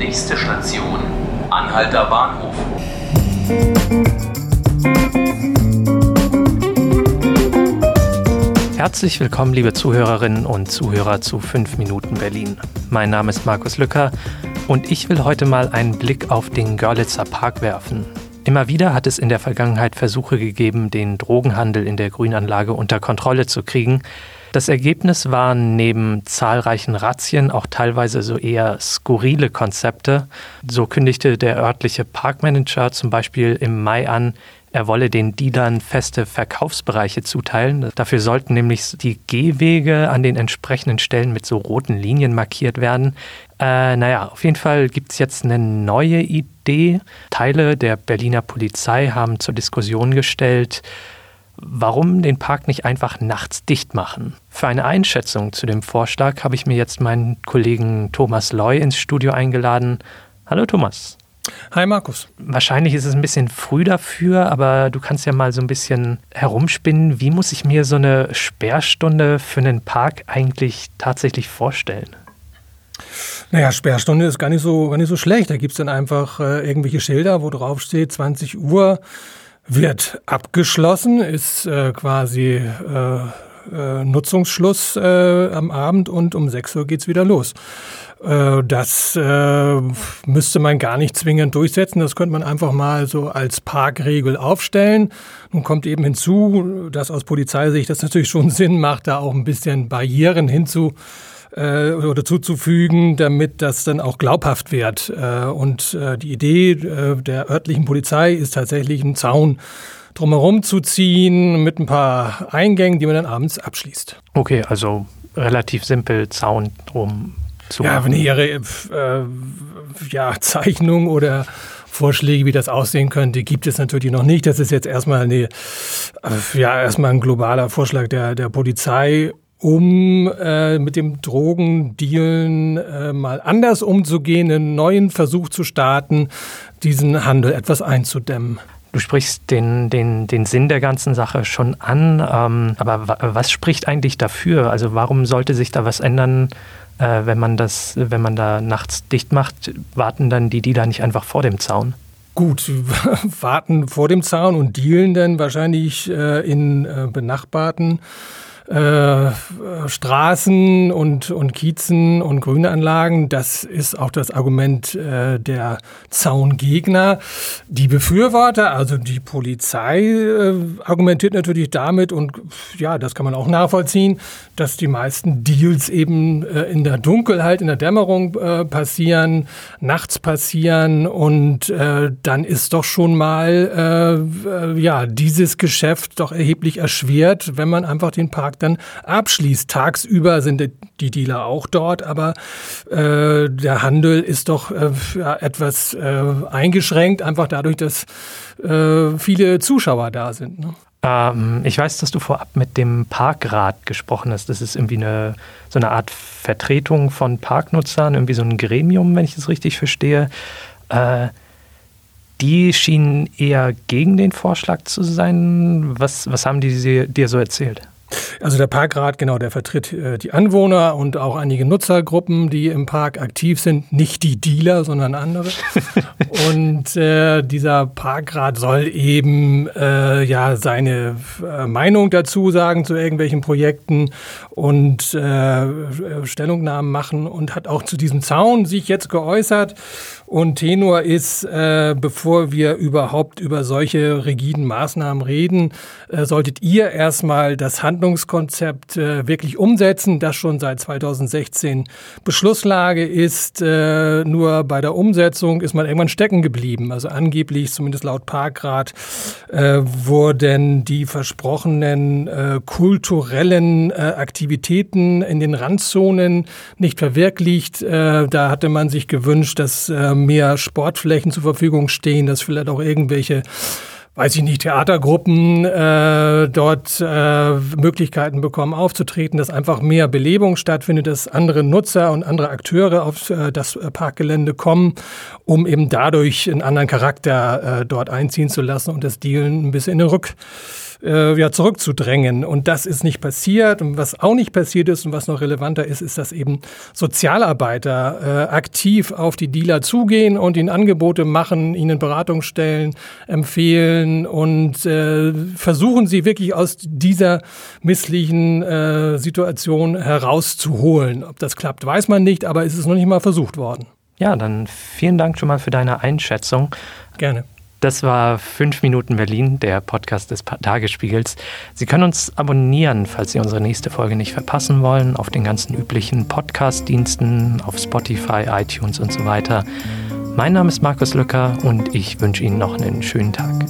Nächste Station, Anhalter Bahnhof. Herzlich willkommen, liebe Zuhörerinnen und Zuhörer zu 5 Minuten Berlin. Mein Name ist Markus Lücker und ich will heute mal einen Blick auf den Görlitzer Park werfen. Immer wieder hat es in der Vergangenheit Versuche gegeben, den Drogenhandel in der Grünanlage unter Kontrolle zu kriegen. Das Ergebnis waren neben zahlreichen Razzien auch teilweise so eher skurrile Konzepte. So kündigte der örtliche Parkmanager zum Beispiel im Mai an, er wolle den Dealern feste Verkaufsbereiche zuteilen. Dafür sollten nämlich die Gehwege an den entsprechenden Stellen mit so roten Linien markiert werden. Äh, naja, auf jeden Fall gibt es jetzt eine neue Idee. Teile der Berliner Polizei haben zur Diskussion gestellt, warum den Park nicht einfach nachts dicht machen. Für eine Einschätzung zu dem Vorschlag habe ich mir jetzt meinen Kollegen Thomas Loy ins Studio eingeladen. Hallo Thomas. Hi Markus. Wahrscheinlich ist es ein bisschen früh dafür, aber du kannst ja mal so ein bisschen herumspinnen. Wie muss ich mir so eine Sperrstunde für einen Park eigentlich tatsächlich vorstellen? Naja, Sperrstunde ist gar nicht so, gar nicht so schlecht. Da gibt es dann einfach äh, irgendwelche Schilder, wo drauf steht, 20 Uhr wird abgeschlossen, ist äh, quasi äh, äh, Nutzungsschluss äh, am Abend und um 6 Uhr geht's wieder los. Äh, das äh, müsste man gar nicht zwingend durchsetzen. Das könnte man einfach mal so als Parkregel aufstellen. Nun kommt eben hinzu, dass aus Polizeisicht das natürlich schon Sinn macht, da auch ein bisschen Barrieren hinzu äh, oder zuzufügen, damit das dann auch glaubhaft wird. Äh, und äh, die Idee äh, der örtlichen Polizei ist tatsächlich einen Zaun drumherum zu ziehen mit ein paar Eingängen, die man dann abends abschließt. Okay, also relativ simpel Zaun drum zu ja. Wenn Ihre äh, ja, Zeichnung oder Vorschläge, wie das aussehen könnte, gibt es natürlich noch nicht. Das ist jetzt erstmal eine, ja, erstmal ein globaler Vorschlag der, der Polizei um äh, mit dem Drogendealen äh, mal anders umzugehen, einen neuen Versuch zu starten, diesen Handel etwas einzudämmen. Du sprichst den, den, den Sinn der ganzen Sache schon an, ähm, aber was spricht eigentlich dafür? Also warum sollte sich da was ändern, äh, wenn man das, wenn man da nachts dicht macht? Warten dann die Dealer nicht einfach vor dem Zaun? Gut, warten vor dem Zaun und dealen dann wahrscheinlich äh, in äh, benachbarten äh, Straßen und, und Kiezen und Grünanlagen. Das ist auch das Argument äh, der Zaungegner. Die Befürworter, also die Polizei, äh, argumentiert natürlich damit und ja, das kann man auch nachvollziehen, dass die meisten Deals eben äh, in der Dunkelheit, in der Dämmerung äh, passieren, nachts passieren und äh, dann ist doch schon mal ja dieses Geschäft doch erheblich erschwert, wenn man einfach den Park dann abschließt. Tagsüber sind die Dealer auch dort, aber äh, der Handel ist doch äh, etwas äh, eingeschränkt, einfach dadurch, dass äh, viele Zuschauer da sind. Ne? Ähm, ich weiß, dass du vorab mit dem Parkrat gesprochen hast. Das ist irgendwie eine, so eine Art Vertretung von Parknutzern, irgendwie so ein Gremium, wenn ich es richtig verstehe. Äh, die schienen eher gegen den Vorschlag zu sein. Was, was haben die dir so erzählt? Also der Parkrat, genau, der vertritt äh, die Anwohner und auch einige Nutzergruppen, die im Park aktiv sind. Nicht die Dealer, sondern andere. und äh, dieser Parkrat soll eben äh, ja seine äh, Meinung dazu sagen zu irgendwelchen Projekten und äh, Stellungnahmen machen und hat auch zu diesem Zaun sich jetzt geäußert. Und Tenor ist, äh, bevor wir überhaupt über solche rigiden Maßnahmen reden, solltet ihr erstmal das Handlungskonzept äh, wirklich umsetzen, das schon seit 2016 Beschlusslage ist. Äh, nur bei der Umsetzung ist man irgendwann stecken geblieben. Also angeblich, zumindest laut Parkrat, äh, wurden die versprochenen äh, kulturellen äh, Aktivitäten in den Randzonen nicht verwirklicht. Äh, da hatte man sich gewünscht, dass äh, mehr Sportflächen zur Verfügung stehen, dass vielleicht auch irgendwelche weiß ich nicht, Theatergruppen äh, dort äh, Möglichkeiten bekommen aufzutreten, dass einfach mehr Belebung stattfindet, dass andere Nutzer und andere Akteure auf äh, das Parkgelände kommen, um eben dadurch einen anderen Charakter äh, dort einziehen zu lassen und das Dealen ein bisschen in den Rück äh, ja, zurückzudrängen. Und das ist nicht passiert. Und was auch nicht passiert ist und was noch relevanter ist, ist, dass eben Sozialarbeiter äh, aktiv auf die Dealer zugehen und ihnen Angebote machen, ihnen Beratungsstellen empfehlen und äh, versuchen sie wirklich aus dieser misslichen äh, Situation herauszuholen. Ob das klappt, weiß man nicht, aber es ist noch nicht mal versucht worden. Ja, dann vielen Dank schon mal für deine Einschätzung. Gerne. Das war 5 Minuten Berlin, der Podcast des Tagesspiegels. Sie können uns abonnieren, falls Sie unsere nächste Folge nicht verpassen wollen, auf den ganzen üblichen Podcast-Diensten, auf Spotify, iTunes und so weiter. Mein Name ist Markus Lücker und ich wünsche Ihnen noch einen schönen Tag.